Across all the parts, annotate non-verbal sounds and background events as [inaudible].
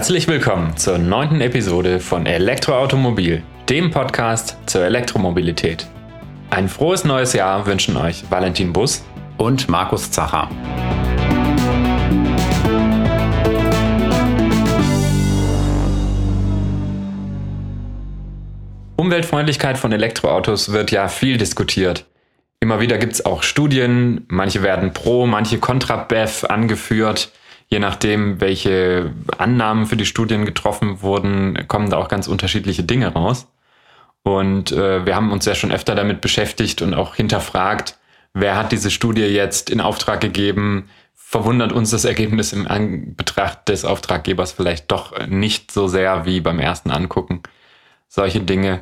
Herzlich willkommen zur neunten Episode von Elektroautomobil, dem Podcast zur Elektromobilität. Ein frohes neues Jahr wünschen euch Valentin Bus und Markus Zacher. Umweltfreundlichkeit von Elektroautos wird ja viel diskutiert. Immer wieder gibt es auch Studien, manche werden pro, manche kontra BEF angeführt. Je nachdem, welche Annahmen für die Studien getroffen wurden, kommen da auch ganz unterschiedliche Dinge raus. Und äh, wir haben uns ja schon öfter damit beschäftigt und auch hinterfragt, wer hat diese Studie jetzt in Auftrag gegeben? Verwundert uns das Ergebnis im Anbetracht des Auftraggebers vielleicht doch nicht so sehr wie beim ersten Angucken? Solche Dinge.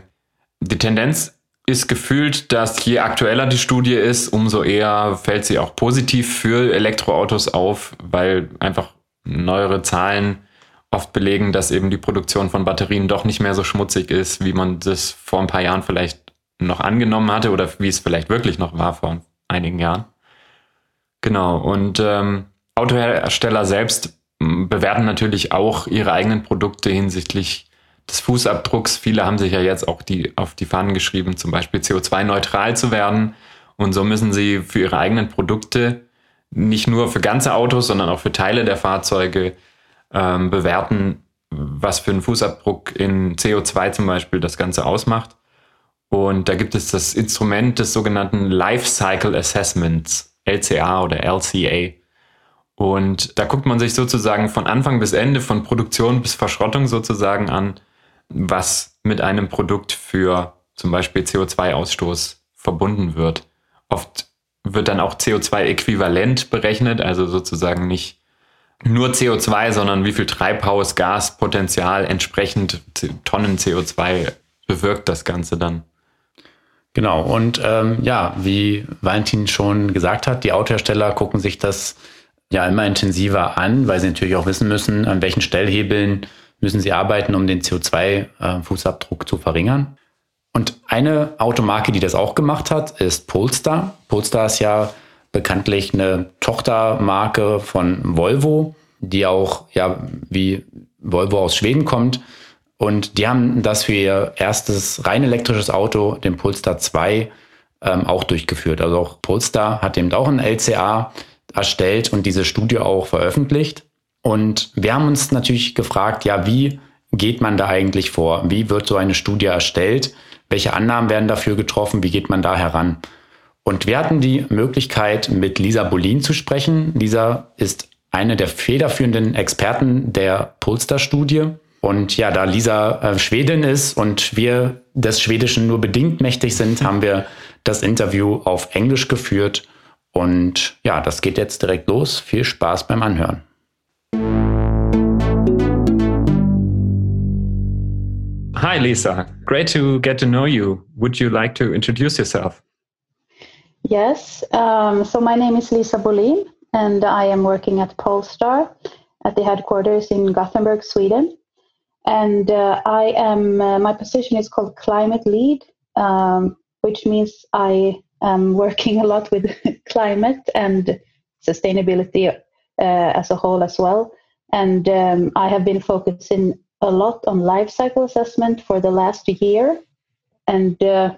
Die Tendenz ist gefühlt, dass je aktueller die Studie ist, umso eher fällt sie auch positiv für Elektroautos auf, weil einfach neuere Zahlen oft belegen, dass eben die Produktion von Batterien doch nicht mehr so schmutzig ist, wie man das vor ein paar Jahren vielleicht noch angenommen hatte oder wie es vielleicht wirklich noch war vor einigen Jahren. Genau, und ähm, Autohersteller selbst bewerten natürlich auch ihre eigenen Produkte hinsichtlich des Fußabdrucks. Viele haben sich ja jetzt auch die, auf die Fahnen geschrieben, zum Beispiel CO2-neutral zu werden. Und so müssen sie für ihre eigenen Produkte nicht nur für ganze Autos, sondern auch für Teile der Fahrzeuge ähm, bewerten, was für einen Fußabdruck in CO2 zum Beispiel das Ganze ausmacht. Und da gibt es das Instrument des sogenannten Life Cycle Assessments, LCA oder LCA. Und da guckt man sich sozusagen von Anfang bis Ende, von Produktion bis Verschrottung sozusagen an, was mit einem Produkt für zum Beispiel CO2-Ausstoß verbunden wird. Oft wird dann auch CO2-äquivalent berechnet, also sozusagen nicht nur CO2, sondern wie viel Treibhausgaspotenzial entsprechend Tonnen CO2 bewirkt das Ganze dann. Genau, und ähm, ja, wie Valentin schon gesagt hat, die Autohersteller gucken sich das ja immer intensiver an, weil sie natürlich auch wissen müssen, an welchen Stellhebeln müssen sie arbeiten, um den CO2-Fußabdruck äh, zu verringern. Und eine Automarke, die das auch gemacht hat, ist Polestar. Polestar ist ja bekanntlich eine Tochtermarke von Volvo, die auch ja wie Volvo aus Schweden kommt. Und die haben das für ihr erstes rein elektrisches Auto, den Polestar 2, ähm, auch durchgeführt. Also auch Polestar hat eben auch ein LCA erstellt und diese Studie auch veröffentlicht. Und wir haben uns natürlich gefragt, ja, wie geht man da eigentlich vor? Wie wird so eine Studie erstellt? Welche Annahmen werden dafür getroffen? Wie geht man da heran? Und wir hatten die Möglichkeit, mit Lisa Bolin zu sprechen. Lisa ist eine der federführenden Experten der Polster-Studie. Und ja, da Lisa äh, Schwedin ist und wir des Schwedischen nur bedingt mächtig sind, [laughs] haben wir das Interview auf Englisch geführt. Und ja, das geht jetzt direkt los. Viel Spaß beim Anhören. Hi, Lisa. Great to get to know you. Would you like to introduce yourself? Yes. Um, so my name is Lisa Bolin, and I am working at Polestar at the headquarters in Gothenburg, Sweden. And uh, I am uh, my position is called climate lead, um, which means I am working a lot with [laughs] climate and sustainability uh, as a whole as well. And um, I have been focusing a lot on life cycle assessment for the last year. And uh,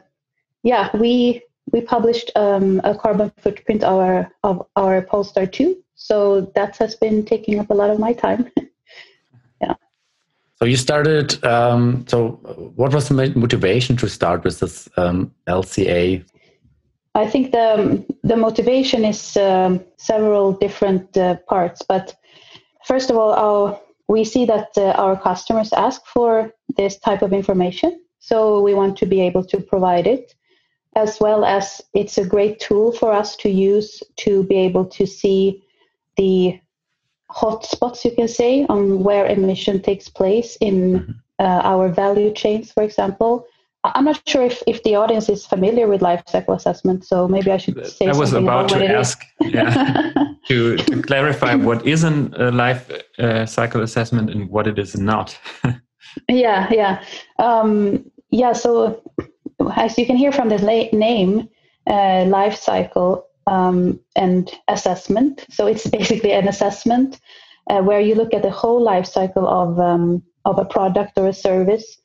yeah, we we published um, a carbon footprint of our, of our Polestar 2. So that has been taking up a lot of my time. [laughs] yeah. So you started, um, so what was the motivation to start with this um, LCA? I think the, the motivation is um, several different uh, parts, but first of all, our we see that uh, our customers ask for this type of information. So we want to be able to provide it, as well as it's a great tool for us to use to be able to see the hotspots, you can say, on where emission takes place in mm-hmm. uh, our value chains, for example, I'm not sure if, if the audience is familiar with life cycle assessment, so maybe I should say. I was about to ask yeah, [laughs] to, to, clarify what is a life uh, cycle assessment and what it is not. [laughs] yeah, yeah, um, yeah. So as you can hear from the name, uh, life cycle um, and assessment. So it's basically an assessment uh, where you look at the whole life cycle of um, of a product or a service.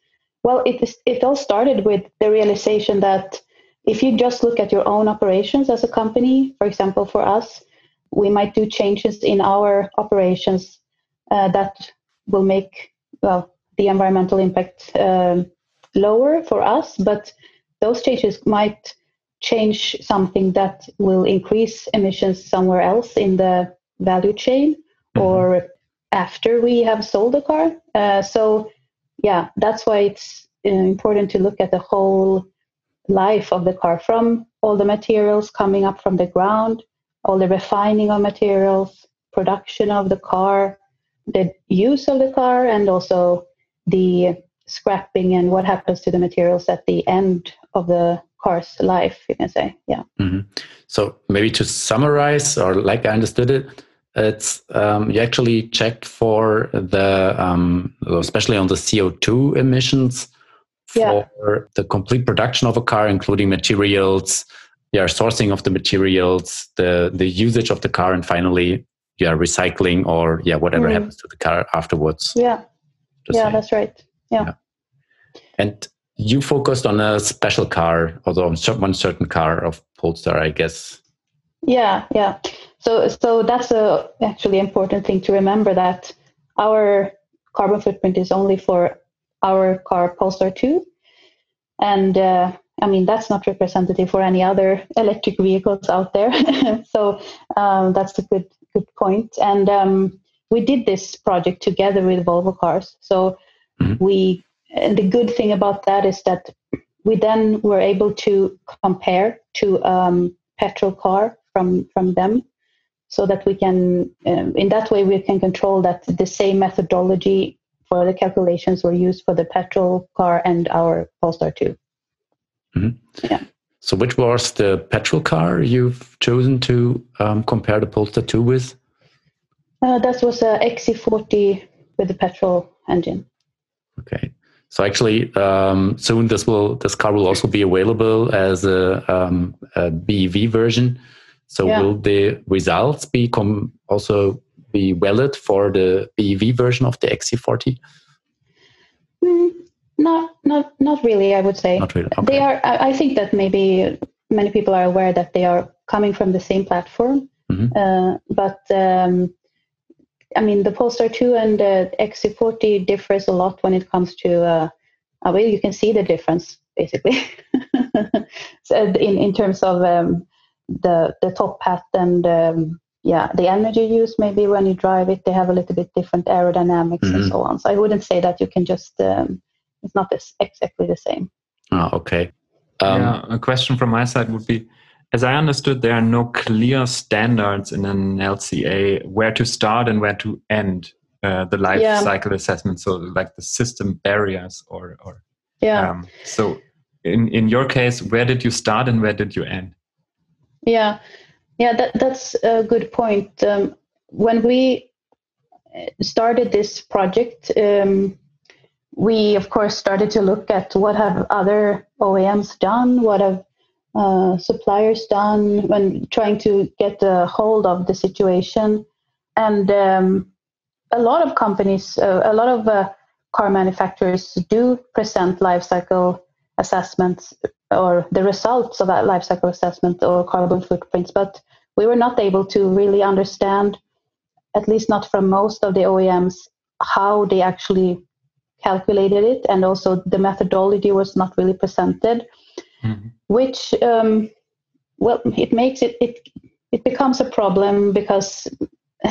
Well, it it all started with the realization that if you just look at your own operations as a company, for example, for us, we might do changes in our operations uh, that will make well the environmental impact um, lower for us, but those changes might change something that will increase emissions somewhere else in the value chain mm-hmm. or after we have sold the car. Uh, so, yeah, that's why it's uh, important to look at the whole life of the car from all the materials coming up from the ground, all the refining of materials, production of the car, the use of the car, and also the scrapping and what happens to the materials at the end of the car's life, you can say. Yeah. Mm-hmm. So maybe to summarize, or like I understood it, it's um, you actually check for the um, especially on the CO2 emissions for yeah. the complete production of a car, including materials, yeah, sourcing of the materials, the the usage of the car, and finally, yeah, recycling or yeah, whatever mm. happens to the car afterwards. Yeah, yeah, that's right. Yeah. yeah. And you focused on a special car, although on one certain car of Polestar, I guess. Yeah, yeah. So, so that's a actually important thing to remember that our carbon footprint is only for our car Polestar 2, and uh, I mean that's not representative for any other electric vehicles out there. [laughs] so um, that's a good good point. And um, we did this project together with Volvo Cars. So mm-hmm. we and the good thing about that is that we then were able to compare to um, petrol car from from them so that we can um, in that way we can control that the same methodology for the calculations were used for the petrol car and our polestar 2 mm-hmm. yeah. So which was the petrol car you've chosen to um, compare the polestar 2 with? Uh, that was a xc40 with the petrol engine. Okay. So actually, um, soon this will this car will also be available as a, um, a BEV version. So yeah. will the results be com- also be valid for the BEV version of the XC40? Mm, not not not really. I would say not really. Okay. They are. I, I, think that maybe many people are aware that they are coming from the same platform, mm-hmm. uh, but um, I mean, the Polestar 2 and the XC40 differs a lot when it comes to, uh, uh, well, you can see the difference basically [laughs] so in, in terms of um, the, the top hat and um, yeah, the energy use maybe when you drive it, they have a little bit different aerodynamics mm-hmm. and so on. So I wouldn't say that you can just, um, it's not this, exactly the same. Oh, okay. Um, yeah, a question from my side would be as I understood, there are no clear standards in an LCA where to start and where to end uh, the life yeah. cycle assessment. So, like the system barriers, or or yeah. Um, so, in in your case, where did you start and where did you end? Yeah, yeah, that that's a good point. Um, when we uh, started this project, um, we of course started to look at what have other OEMs done, what have uh, suppliers done when trying to get a hold of the situation. And um, a lot of companies, uh, a lot of uh, car manufacturers do present life cycle assessments or the results of that life cycle assessment or carbon footprints, but we were not able to really understand, at least not from most of the OEMs, how they actually calculated it, and also the methodology was not really presented mm-hmm. which um, well it makes it it it becomes a problem because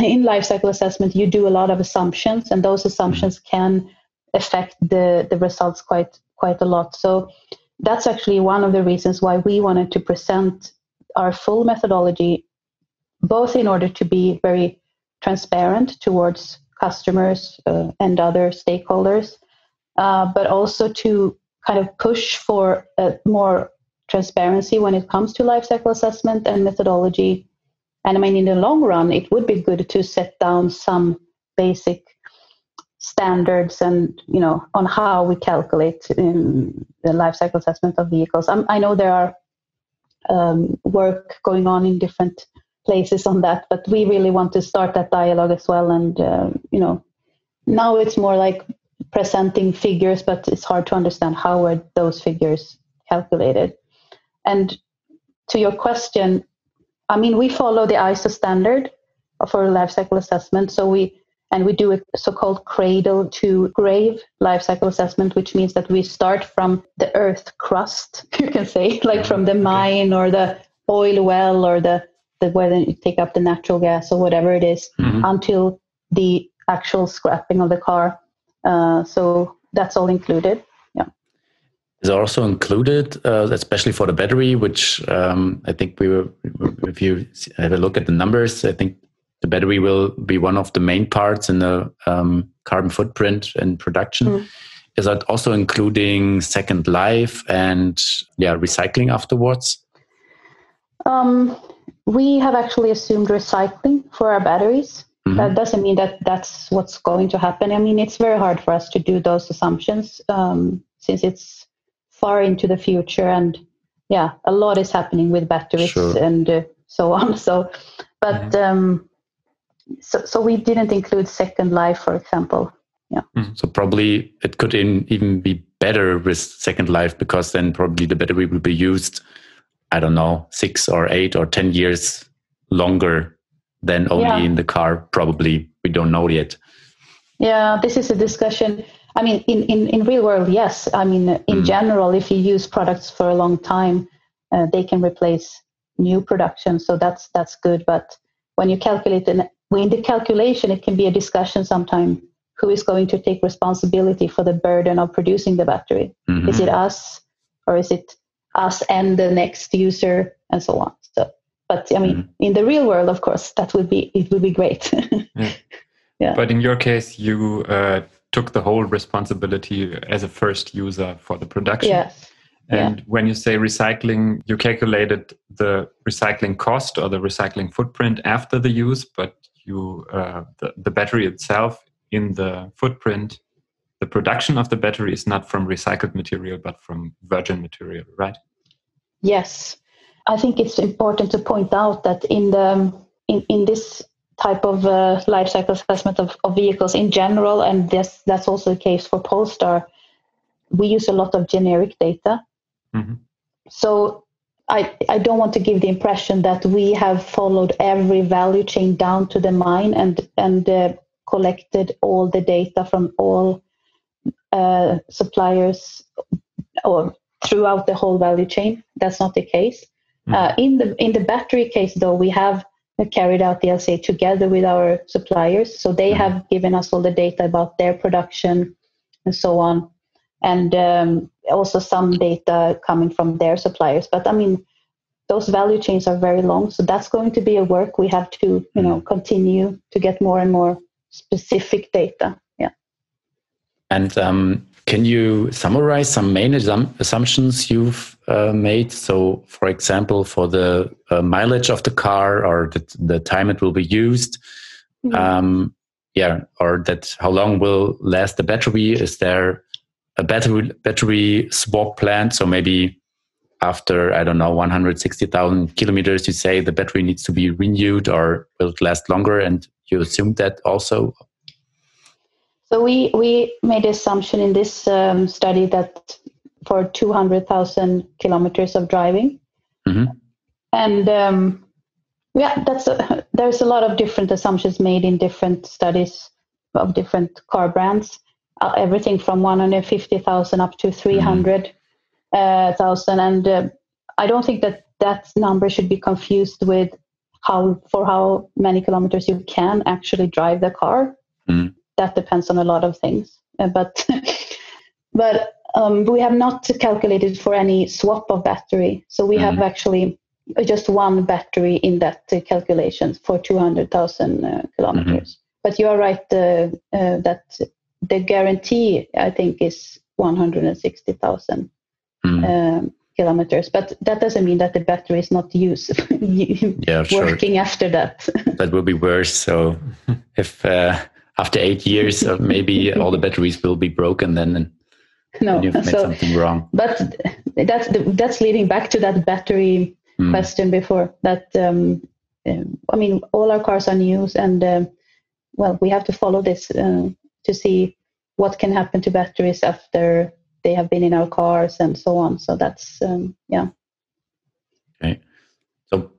in life cycle assessment you do a lot of assumptions and those assumptions mm-hmm. can affect the the results quite quite a lot so that's actually one of the reasons why we wanted to present our full methodology both in order to be very transparent towards customers uh, and other stakeholders uh, but also to kind of push for a more transparency when it comes to life cycle assessment and methodology. And I mean, in the long run, it would be good to set down some basic standards and you know on how we calculate in the life cycle assessment of vehicles. I'm, i know there are um, work going on in different places on that, but we really want to start that dialogue as well. And uh, you know, now it's more like presenting figures, but it's hard to understand how are those figures calculated. And to your question, I mean, we follow the ISO standard for life cycle assessment. So we and we do a so-called cradle to grave life cycle assessment, which means that we start from the earth crust, [laughs] you can say, like from the mine or the oil well or the, the where you take up the natural gas or whatever it is, mm-hmm. until the actual scrapping of the car. Uh, so that's all included. Yeah. Is also included, uh, especially for the battery, which um, I think we were, if you have a look at the numbers, I think the battery will be one of the main parts in the um, carbon footprint and production. Mm. Is that also including second life and yeah, recycling afterwards? Um, we have actually assumed recycling for our batteries. Mm-hmm. That doesn't mean that that's what's going to happen. I mean, it's very hard for us to do those assumptions um, since it's far into the future, and yeah, a lot is happening with batteries sure. and uh, so on. [laughs] So, but mm-hmm. um, so, so we didn't include second life, for example. Yeah. Mm. So probably it could in, even be better with second life because then probably the battery will be used, I don't know, six or eight or ten years longer than only yeah. in the car. Probably we don't know yet. Yeah, this is a discussion. I mean, in, in, in real world, yes. I mean, in mm. general, if you use products for a long time, uh, they can replace new production. So that's that's good. But when you calculate an in the calculation, it can be a discussion sometime who is going to take responsibility for the burden of producing the battery. Mm-hmm. Is it us or is it us and the next user and so on? So, but I mean, mm-hmm. in the real world, of course, that would be it would be great. [laughs] yeah. yeah. But in your case, you uh, took the whole responsibility as a first user for the production. Yes. And yeah. when you say recycling, you calculated the recycling cost or the recycling footprint after the use, but you uh, the, the battery itself in the footprint the production of the battery is not from recycled material but from virgin material right? Yes. I think it's important to point out that in the in, in this type of uh, life cycle assessment of, of vehicles in general and this that's also the case for polestar we use a lot of generic data. Mm-hmm. so I, I don't want to give the impression that we have followed every value chain down to the mine and and uh, collected all the data from all uh, suppliers or throughout the whole value chain. That's not the case. Mm. Uh, in the in the battery case, though, we have carried out the LCA together with our suppliers, so they mm. have given us all the data about their production and so on and um, also some data coming from their suppliers. But I mean, those value chains are very long, so that's going to be a work we have to, you know, continue to get more and more specific data. Yeah. And um, can you summarize some main assumptions you've uh, made? So, for example, for the uh, mileage of the car or the, the, time it will be used, mm-hmm. um, yeah, or that how long will last the battery? Is there a battery battery swap plant. So maybe after I don't know 160,000 kilometers, you say the battery needs to be renewed or will it last longer, and you assume that also. So we we made assumption in this um, study that for 200,000 kilometers of driving, mm-hmm. and um, yeah, that's a, there's a lot of different assumptions made in different studies of different car brands everything from 150,000 up to 300,000. Mm. and uh, I don't think that that number should be confused with how for how many kilometers you can actually drive the car. Mm. That depends on a lot of things. Uh, but [laughs] but um, we have not calculated for any swap of battery. So we mm. have actually just one battery in that uh, calculation for 200,000 uh, kilometers. Mm-hmm. But you are right uh, uh, that the guarantee I think is 160,000 mm. um, kilometers, but that doesn't mean that the battery is not used [laughs] yeah, working sure. after that. [laughs] that will be worse. So if uh, after eight years, uh, maybe all the batteries will be broken, then no, you've made so, something wrong. But that's the, that's leading back to that battery mm. question before that. Um, um, I mean, all our cars are new, and uh, well, we have to follow this uh, to see what can happen to batteries after they have been in our cars and so on. So that's um, yeah. Okay, so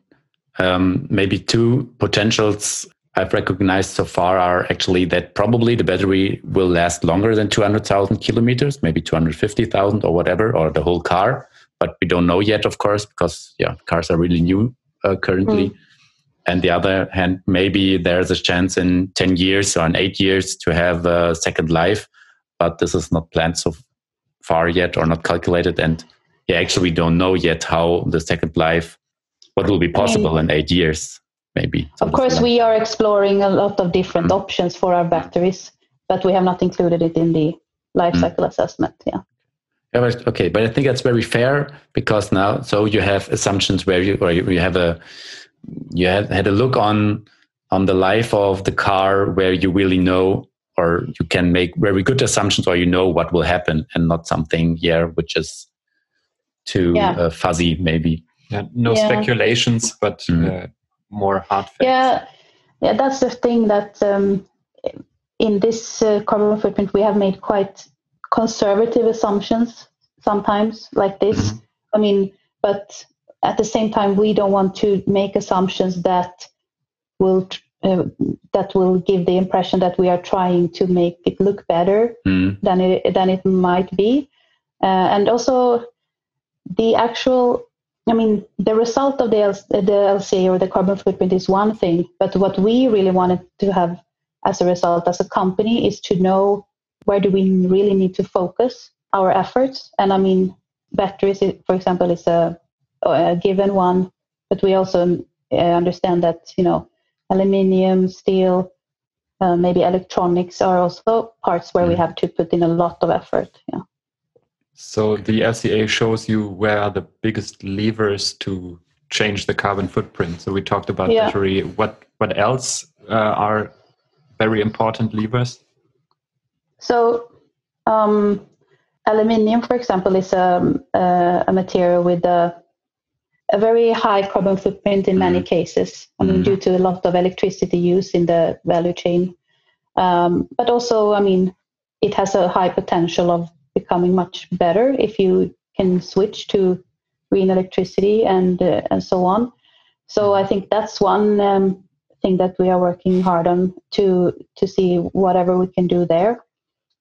um, maybe two potentials I've recognized so far are actually that probably the battery will last longer than 200,000 kilometers, maybe 250,000 or whatever, or the whole car. But we don't know yet, of course, because yeah, cars are really new uh, currently. Mm. And the other hand, maybe there's a chance in 10 years or in eight years to have a second life, but this is not planned so far yet or not calculated. And yeah, actually, we don't know yet how the second life, what will be possible in eight years maybe. Of course, we are exploring a lot of different mm. options for our batteries, but we have not included it in the life mm. cycle assessment. Yeah. Yeah, okay, but I think that's very fair because now, so you have assumptions where you, or you have a, you have had a look on on the life of the car where you really know or you can make very good assumptions or you know what will happen and not something here which is too yeah. uh, fuzzy maybe yeah, no yeah. speculations but mm. uh, more hard facts. Yeah, yeah, that's the thing that um, in this uh, carbon footprint we have made quite conservative assumptions sometimes like this. Mm-hmm. I mean, but at the same time we don't want to make assumptions that will uh, that will give the impression that we are trying to make it look better mm. than it than it might be, uh, and also the actual I mean, the result of the, L- the LCA or the carbon footprint is one thing, but what we really wanted to have as a result as a company is to know where do we really need to focus our efforts. And I mean, batteries, for example, is a, a given one, but we also uh, understand that, you know, aluminium, steel, uh, maybe electronics are also parts where we mm. have to put in a lot of effort. Yeah. So the LCA shows you where are the biggest levers to change the carbon footprint. So we talked about yeah. battery. What what else uh, are very important levers? So um, aluminium, for example, is a, a, a material with a, a very high carbon footprint in many mm. cases. I mean, due to a lot of electricity use in the value chain, um, but also, I mean, it has a high potential of becoming much better if you can switch to green electricity and uh, and so on. So I think that's one um, thing that we are working hard on to to see whatever we can do there.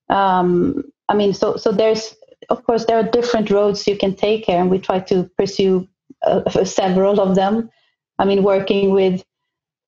Um, I mean, so so there's of course there are different roads you can take here, and we try to pursue uh, [laughs] several of them. I mean, working with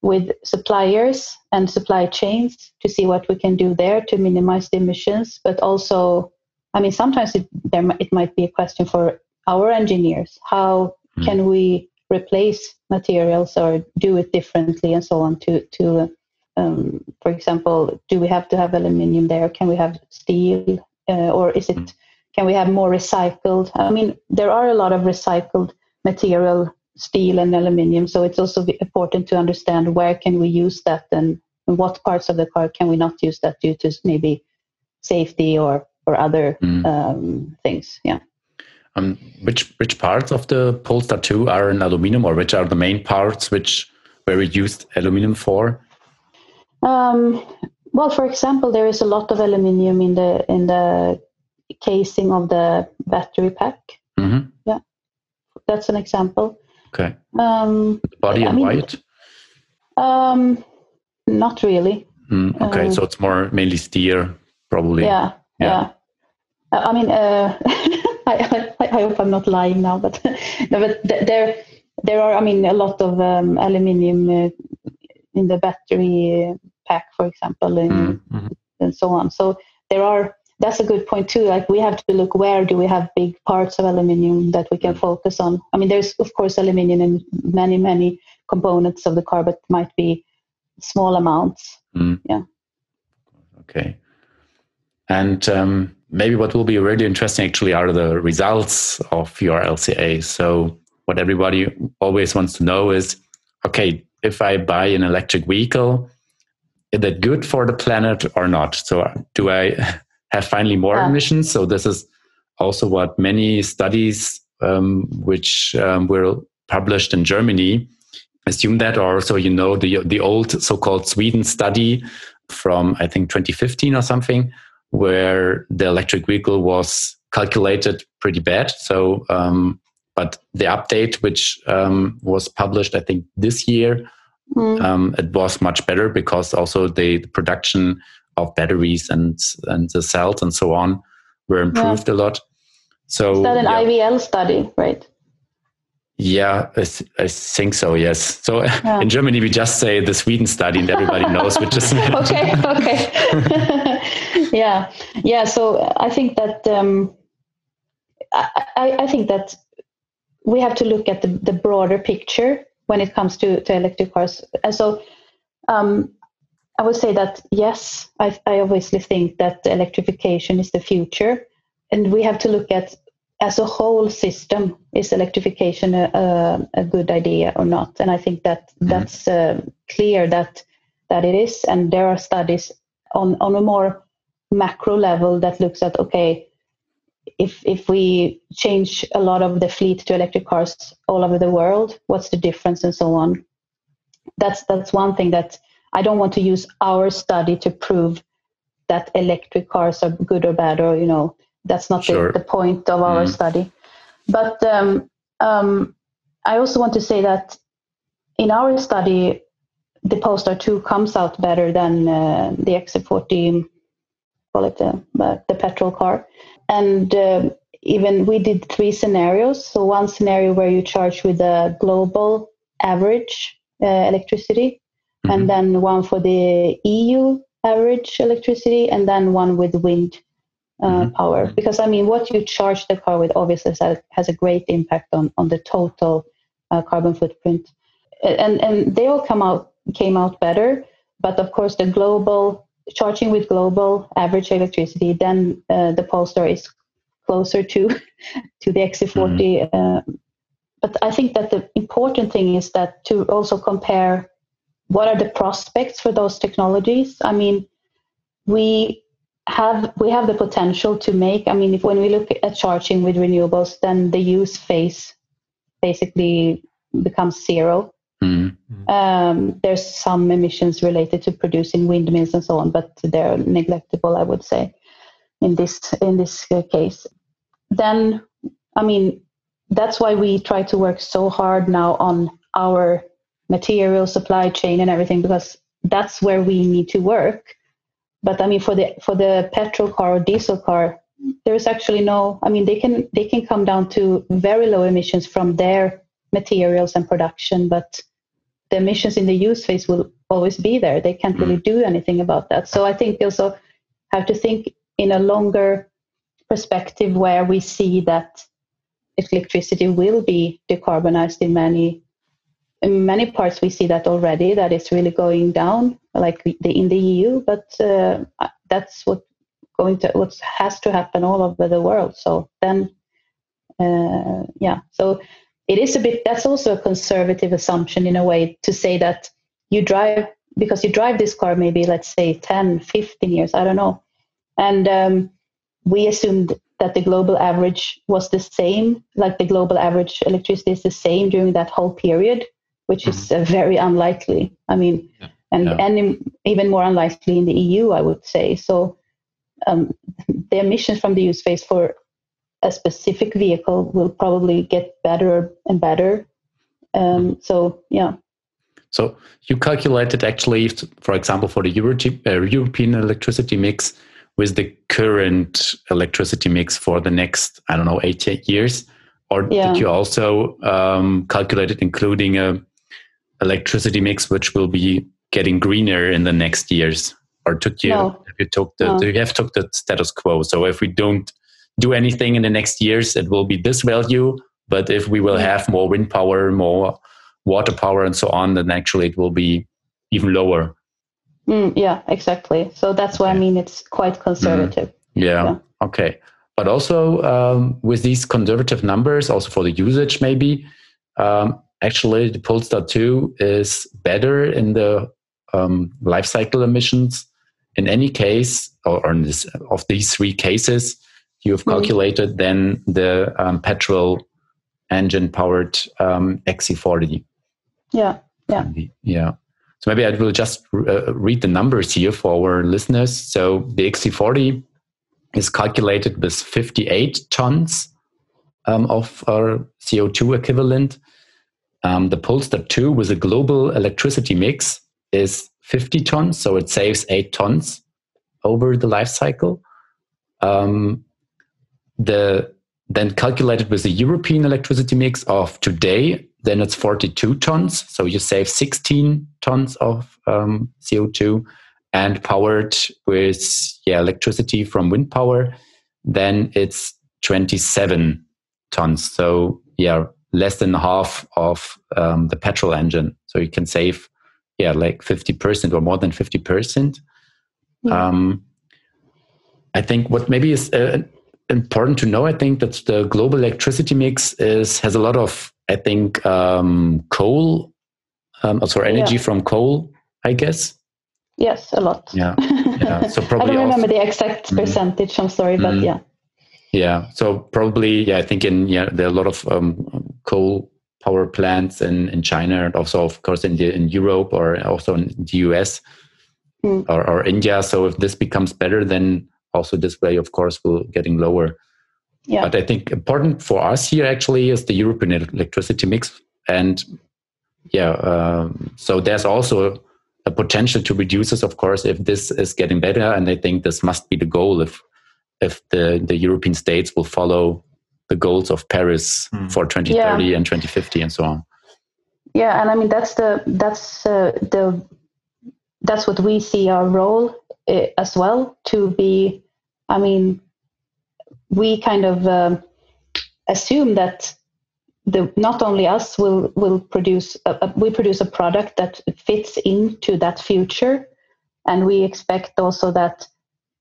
with suppliers and supply chains to see what we can do there to minimize the emissions, but also I mean, sometimes it, there, it might be a question for our engineers. How mm. can we replace materials or do it differently and so on to, to um, for example, do we have to have aluminium there? Can we have steel? Uh, or is it, mm. can we have more recycled? I mean, there are a lot of recycled material, steel and aluminium. So it's also important to understand where can we use that and what parts of the car can we not use that due to maybe safety or or other mm. um, things. Yeah. Um, which which parts of the Polestar 2 are in aluminum, or which are the main parts which were used aluminum for? Um, well, for example, there is a lot of aluminium in the in the casing of the battery pack. Mm-hmm. Yeah, that's an example. Okay. Um, body and I mean, white. Um, not really. Mm, okay, so it's more mainly steer, probably. Yeah, yeah. yeah. I mean, uh, [laughs] I, I, I, hope I'm not lying now, but [laughs] no, but there there are, I mean, a lot of um, aluminium uh, in the battery pack, for example, and, mm-hmm. and so on. So there are. That's a good point too. Like we have to look where do we have big parts of aluminium that we can mm. focus on. I mean, there's of course aluminium in many many components of the car, but might be small amounts. Mm. Yeah. Okay. And um, maybe what will be really interesting actually are the results of your LCA. So, what everybody always wants to know is okay, if I buy an electric vehicle, is that good for the planet or not? So, do I have finally more yeah. emissions? So, this is also what many studies um, which um, were published in Germany assume that, or so you know the the old so-called Sweden study from I think 2015 or something, where the electric vehicle was calculated pretty bad. So, um, but the update, which um, was published, I think this year, mm. um, it was much better because also the, the, production of batteries and and the cells and so on were improved yeah. a lot. So is that an yeah. IVL study, right? Yeah, I, I, think so. Yes. So yeah. in Germany, we just say the Sweden study, and everybody knows which is. [laughs] [laughs] okay. Okay. [laughs] yeah. Yeah. So I think that um, I, I think that we have to look at the, the broader picture when it comes to, to electric cars. And so um, I would say that yes, I, I obviously think that electrification is the future, and we have to look at as a whole system is electrification a, a, a good idea or not? And I think that mm-hmm. that's uh, clear that that it is, and there are studies on on a more macro level that looks at okay if if we change a lot of the fleet to electric cars all over the world what's the difference and so on that's that's one thing that i don't want to use our study to prove that electric cars are good or bad or you know that's not sure. the, the, point of our mm. study. But um, um, I also want to say that in our study, the Polestar 2 comes out better than uh, the XC40, call it the, uh, the petrol car. And uh, even we did three scenarios. So, one scenario where you charge with a global average uh, electricity, mm-hmm. and then one for the EU average electricity, and then one with wind uh, mm-hmm. power because i mean what you charge the car with obviously has a great impact on on the total uh, carbon footprint and and they all come out came out better but of course the global charging with global average electricity then uh, the polestar is closer to [laughs] to the xc40 mm-hmm. Uh, but i think that the important thing is that to also compare what are the prospects for those technologies? I mean we have we have the potential to make i mean if when we look at charging with renewables then the use phase basically becomes 0 mm-hmm. um, there's some emissions related to producing windmills and so on but they're neglectable i would say in this in this case. Then i mean that's why we try to work so hard now on our material supply chain and everything because that's where we need to work but I mean, for the for the petrol car or diesel car, there's actually no. I mean, they can they can come down to very low emissions from their materials and production, but the emissions in the use phase will always be there. They can't really do anything about that. So I think also have to think in a longer perspective where we see that electricity will be decarbonized in many in many parts we see that already that it's really going down like the, in the EU but uh, that's what going to what has to happen all over the world. So then uh, yeah. So it is a bit that's also a conservative assumption in a way to say that you drive because you drive this car maybe let's say 10 15 years i don't know. And um, we assumed that the global average was the same like the global average electricity is the same during that whole period which is uh, very unlikely. I mean, yeah. and yeah. and even more unlikely in the EU, I would say. So um, [laughs] the emissions from the use phase for a specific vehicle will probably get better and better. Um, mm-hmm. so yeah. So you calculated actually, for example, for the Euro- uh, European electricity mix with the current electricity mix for the next, I don't know, eight years, or yeah. did you also um, calculate it including a electricity mix which will be getting greener in the next years or took you no. you took the no. you have took the status quo so if we don't do anything in the next years it will be this value but if we will have more wind power more water power and so on then actually it will be even lower mm, yeah exactly so that's why i mean it's quite conservative mm. yeah. yeah. okay but also um, with these conservative numbers also for the usage maybe um, actually the Polestar 2 is better in the um, life cycle emissions in any case or, or this, of these three cases you have mm-hmm. calculated mm. than the um, petrol engine powered um, XC40. Yeah, Yeah. Yeah. So maybe I will just uh, read the numbers here for our listeners. So the XC40 is calculated with 58 tons um, of our CO2 equivalent. Um, the Polestar 2 with a global electricity mix is 50 tons, so it saves 8 tons over the life cycle. Um, the then calculated with the European electricity mix of today, then it's 42 tons. So you save 16 tons of um, CO2 and powered with yeah, electricity from wind power, then it's 27 tons. So yeah, less than half of um, the petrol engine. So you can save yeah, like 50% or more than 50%. Yeah. Um, I think what maybe is uh, important to know, I think that the global electricity mix is has a lot of, I think, um, coal, um, also energy yeah. from coal, I guess. Yes, a lot. Yeah, [laughs] yeah. So probably I don't remember the exact mm. percentage. Mm, I'm sorry, but mm, yeah. Yeah. So probably, yeah. I think in yeah, there are a lot of um, coal power plants in, in China and also, of course, in the in Europe or also in the US mm. or, or India. So if this becomes better, then also this way, of course, will getting lower. Yeah. But I think important for us here actually is the European electricity mix, and yeah, um, so there's also a potential to reduce this, of course, if this is getting better. And I think this must be the goal if if the the European states will follow the goals of Paris mm. for 2030 yeah. and 2050 and so on. Yeah, and I mean that's the that's uh, the that's what we see our role uh, as well to be I mean, we kind of uh, assume that the not only us will will produce a, a, we produce a product that fits into that future, and we expect also that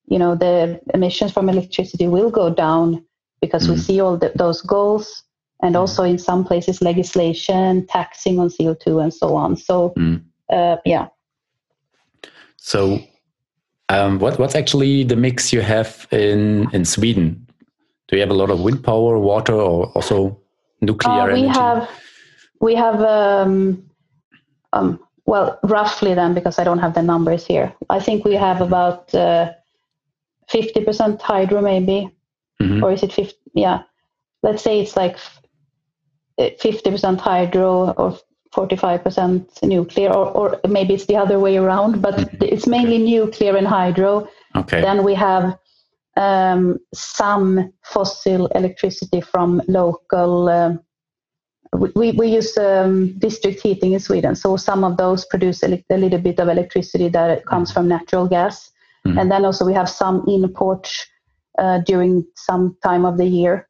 you know the emissions from electricity will go down because mm. we see all the, those goals and mm. also in some places legislation taxing on co2 and so on so mm. uh, yeah so um, what, what's actually the mix you have in, in Sweden? Do you have a lot of wind power, water, or also nuclear uh, we energy? Have, we have, um, um, well, roughly then, because I don't have the numbers here. I think we have about uh, 50% hydro, maybe. Mm-hmm. Or is it 50? Yeah. Let's say it's like 50% hydro or 45% nuclear, or, or maybe it's the other way around, but mm-hmm. it's mainly nuclear and hydro. Okay. Then we have um, some fossil electricity from local. Uh, we, we use um, district heating in Sweden, so some of those produce a, a little bit of electricity that comes from natural gas. Mm-hmm. And then also we have some imports uh, during some time of the year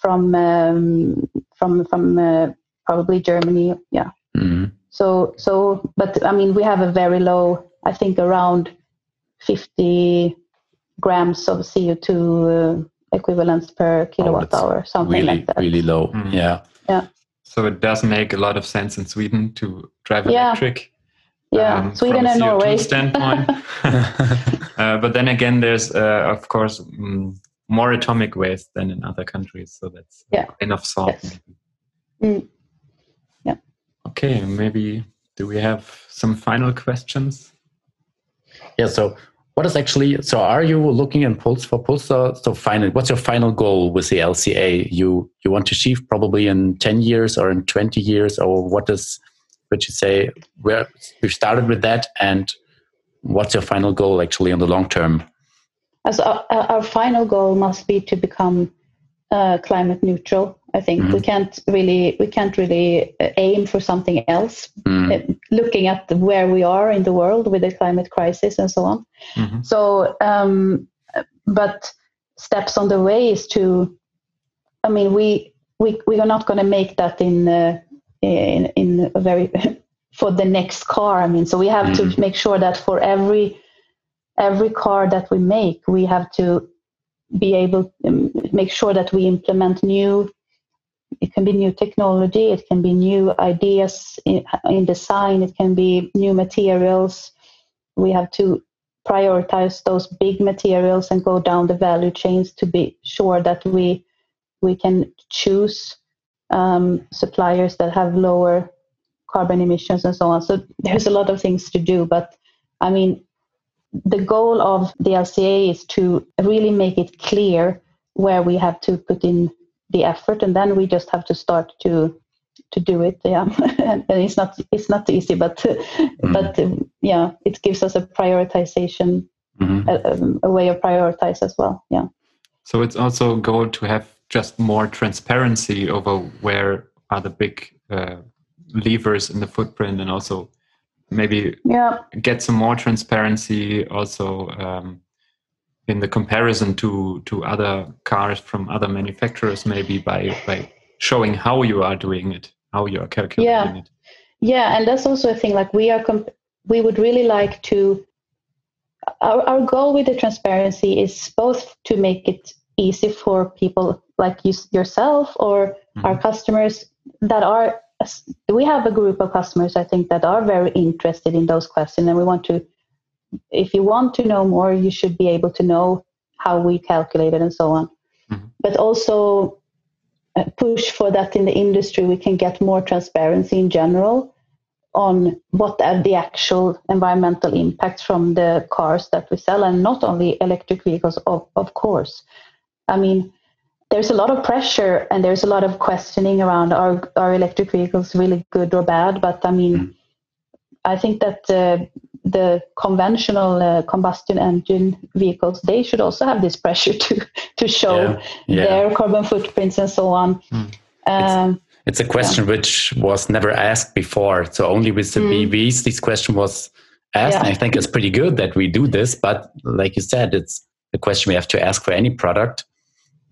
from um, from from uh, probably Germany. Yeah. Mm-hmm. So, so, but I mean, we have a very low, I think around 50 grams of CO2 uh, equivalents per kilowatt oh, hour, something really, like that. Really low. Mm-hmm. Yeah. Yeah. So it does make a lot of sense in Sweden to drive electric. Yeah, um, Sweden and Norway. standpoint. [laughs] uh, but then again, there's uh, of course mm, more atomic waste than in other countries, so that's yeah. enough salt. Yes. Mm. Okay, maybe do we have some final questions? Yeah, so what is actually so are you looking in Pulse for Polestar? So finally, what's your final goal with the LCA? You you want to achieve probably in 10 years or in 20 years, or what is would you say where we've started with that and what's your final goal actually in the long term? As our, our final goal must be to become uh, climate neutral. I think mm-hmm. we can't really we can't really uh, aim for something else. Mm-hmm. looking at where we are in the world with the climate crisis and so on. Mm-hmm. So, um, but steps on the way is to. I mean, we we we are not going to make that in uh, in in a very [laughs] for the next car. I mean, so we have to mm-hmm. make sure that for every every car that we make, we have to be able um, make sure that we implement new it can be new technology it can be new ideas in, in design it can be new materials we have to prioritize those big materials and go down the value chains to be sure that we we can choose um, suppliers that have lower carbon emissions and so on. So there's a lot of things to do. But I mean, the goal of the LCA is to really make it clear where we have to put in the effort, and then we just have to start to to do it. Yeah, [laughs] and it's not it's not easy, but mm. but um, yeah, it gives us a prioritization, mm-hmm. a, a, way of prioritize as well. Yeah. So it's also a goal to have just more transparency over where are the big uh, levers in the footprint, and also maybe yeah. get some more transparency also. Um, in the comparison to to other cars from other manufacturers maybe by by showing how you are doing it how you are calculating yeah. it. Yeah, and that's also a thing. Like we are, comp- we would really like to. Our our goal with the transparency is both to make it easy for people like you yourself or mm-hmm. our customers that are. We have a group of customers, I think, that are very interested in those questions, and we want to. If you want to know more, you should be able to know how we calculate it and so on. Mm-hmm. But also push for that in the industry, we can get more transparency in general on what are the actual environmental impacts from the cars that we sell, and not only electric vehicles, of, of course. I mean, there's a lot of pressure and there's a lot of questioning around are, are electric vehicles really good or bad? But I mean, mm. I think that uh, the conventional uh, combustion engine vehicles they should also have this pressure to to show yeah, yeah. their carbon footprints and so on mm. um, it's, it's, a question yeah. which was never asked before so only with the mm. BEVs this question was asked and i think it's pretty good that we do this but like you said it's a question we have to ask for any product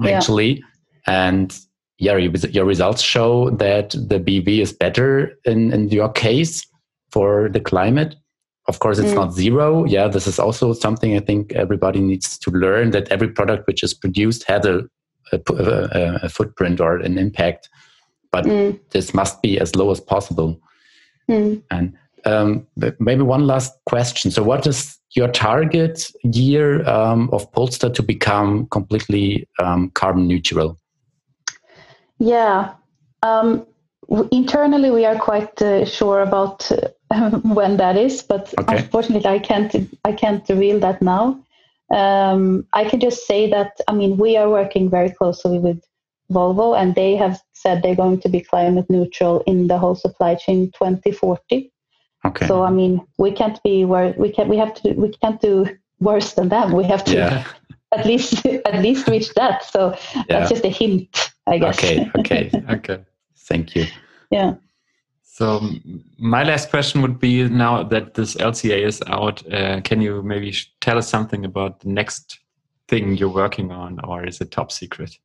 actually and yeah your results show that the BV is better in, in your case for the climate of course, it's mm. not zero. Yeah, this is also something I think everybody needs to learn that every product which is produced has a, a, a, a footprint or an impact, but mm. this must be as low as possible. Mm. And um, maybe one last question. So, what is your target year um, of Polestar to become completely um, carbon neutral? Yeah. Um, internally, we are quite uh, sure about uh, [laughs] when that is, but okay. unfortunately, I can't I can't reveal that now. Um, I can just say that I mean we are working very closely with Volvo, and they have said they're going to be climate neutral in the whole supply chain 2040. Okay. So I mean we can't be where we can we have to we can't do worse than them. We have to yeah. [laughs] at least at least reach that. So yeah. that's just a hint, I guess. Okay. Okay. [laughs] okay. Thank you. Yeah. So my last question would be now that this LCA is out, uh, can you maybe tell us something about the next thing you're working on, or is it top secret?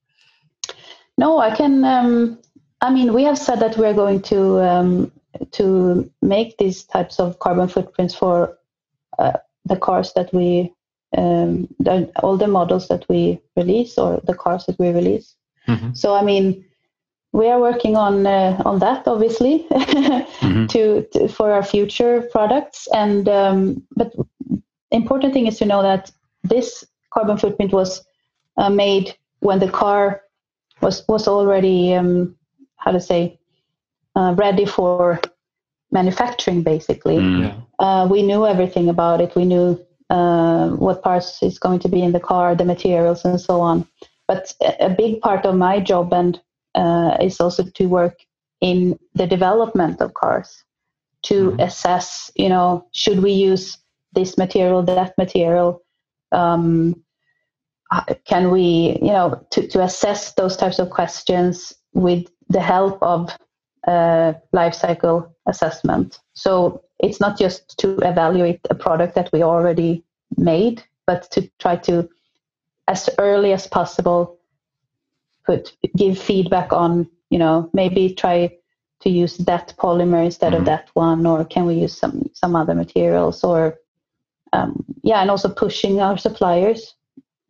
No, I can. Um, I mean, we have said that we're going to um, to make these types of carbon footprints for uh, the cars that we, um, the, all the models that we release or the cars that we release. Mm-hmm. So, I mean we are working on uh, on that obviously [laughs] mm-hmm. to, to, for our future products and um, but important thing is to know that this carbon footprint was uh, made when the car was was already um, how to say uh, ready for manufacturing basically mm. Uh, we knew everything about it we knew uh, what parts is going to be in the car the materials and so on but a big part of my job and uh, is also to work in the development of cars to mm-hmm. assess, you know, should we use this material, that material? Um, can we, you know, to, to assess those types of questions with the help of uh, life cycle assessment. So it's not just to evaluate a product that we already made, but to try to, as early as possible, put give feedback on you know maybe try to use that polymer instead mm-hmm. of that one or can we use some some other materials or um, yeah and also pushing our suppliers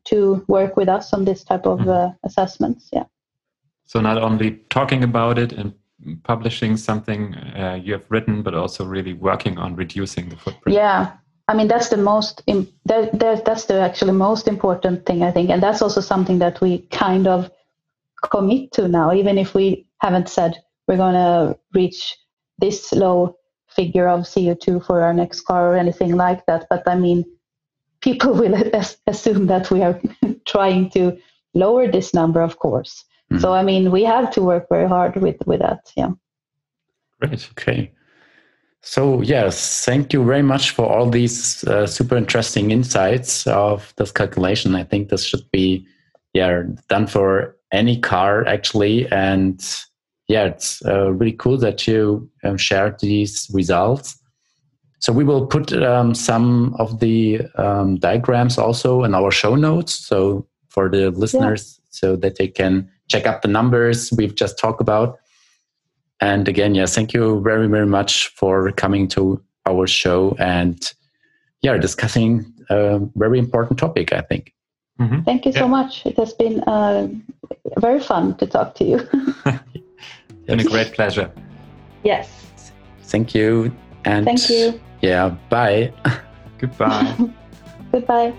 to work with us on this type of mm-hmm. uh, assessments yeah so not only talking about it and publishing something uh, you have written but also really working on reducing the footprint yeah I mean, that's the most, that, that, that's the actually most important thing, I think. And that's also something that we kind of commit to now, even if we haven't said we're going to reach this low figure of CO2 for our next car or anything like that. But I mean, people [laughs] will [laughs] assume that we are [laughs] trying to lower this number, of course. Mm-hmm. So I mean, we have to work very hard with with that. Yeah. Great. Okay. So yes, thank you very much for all these uh, super interesting insights of this calculation. I think this should be yeah done for any car actually, and yeah, it's uh, really cool that you um, shared these results. So we will put um, some of the um, diagrams also in our show notes. So for the listeners, yeah. so that they can check up the numbers we've just talked about. And again, yeah, thank you very, very much for coming to our show and yeah, discussing a very important topic, I think. Mm-hmm. Thank you yeah. so much. It has been uh, very fun to talk to you. [laughs] been a great pleasure. Yes. Thank you. And thank you. Yeah, bye. [laughs] Goodbye. [laughs] Goodbye.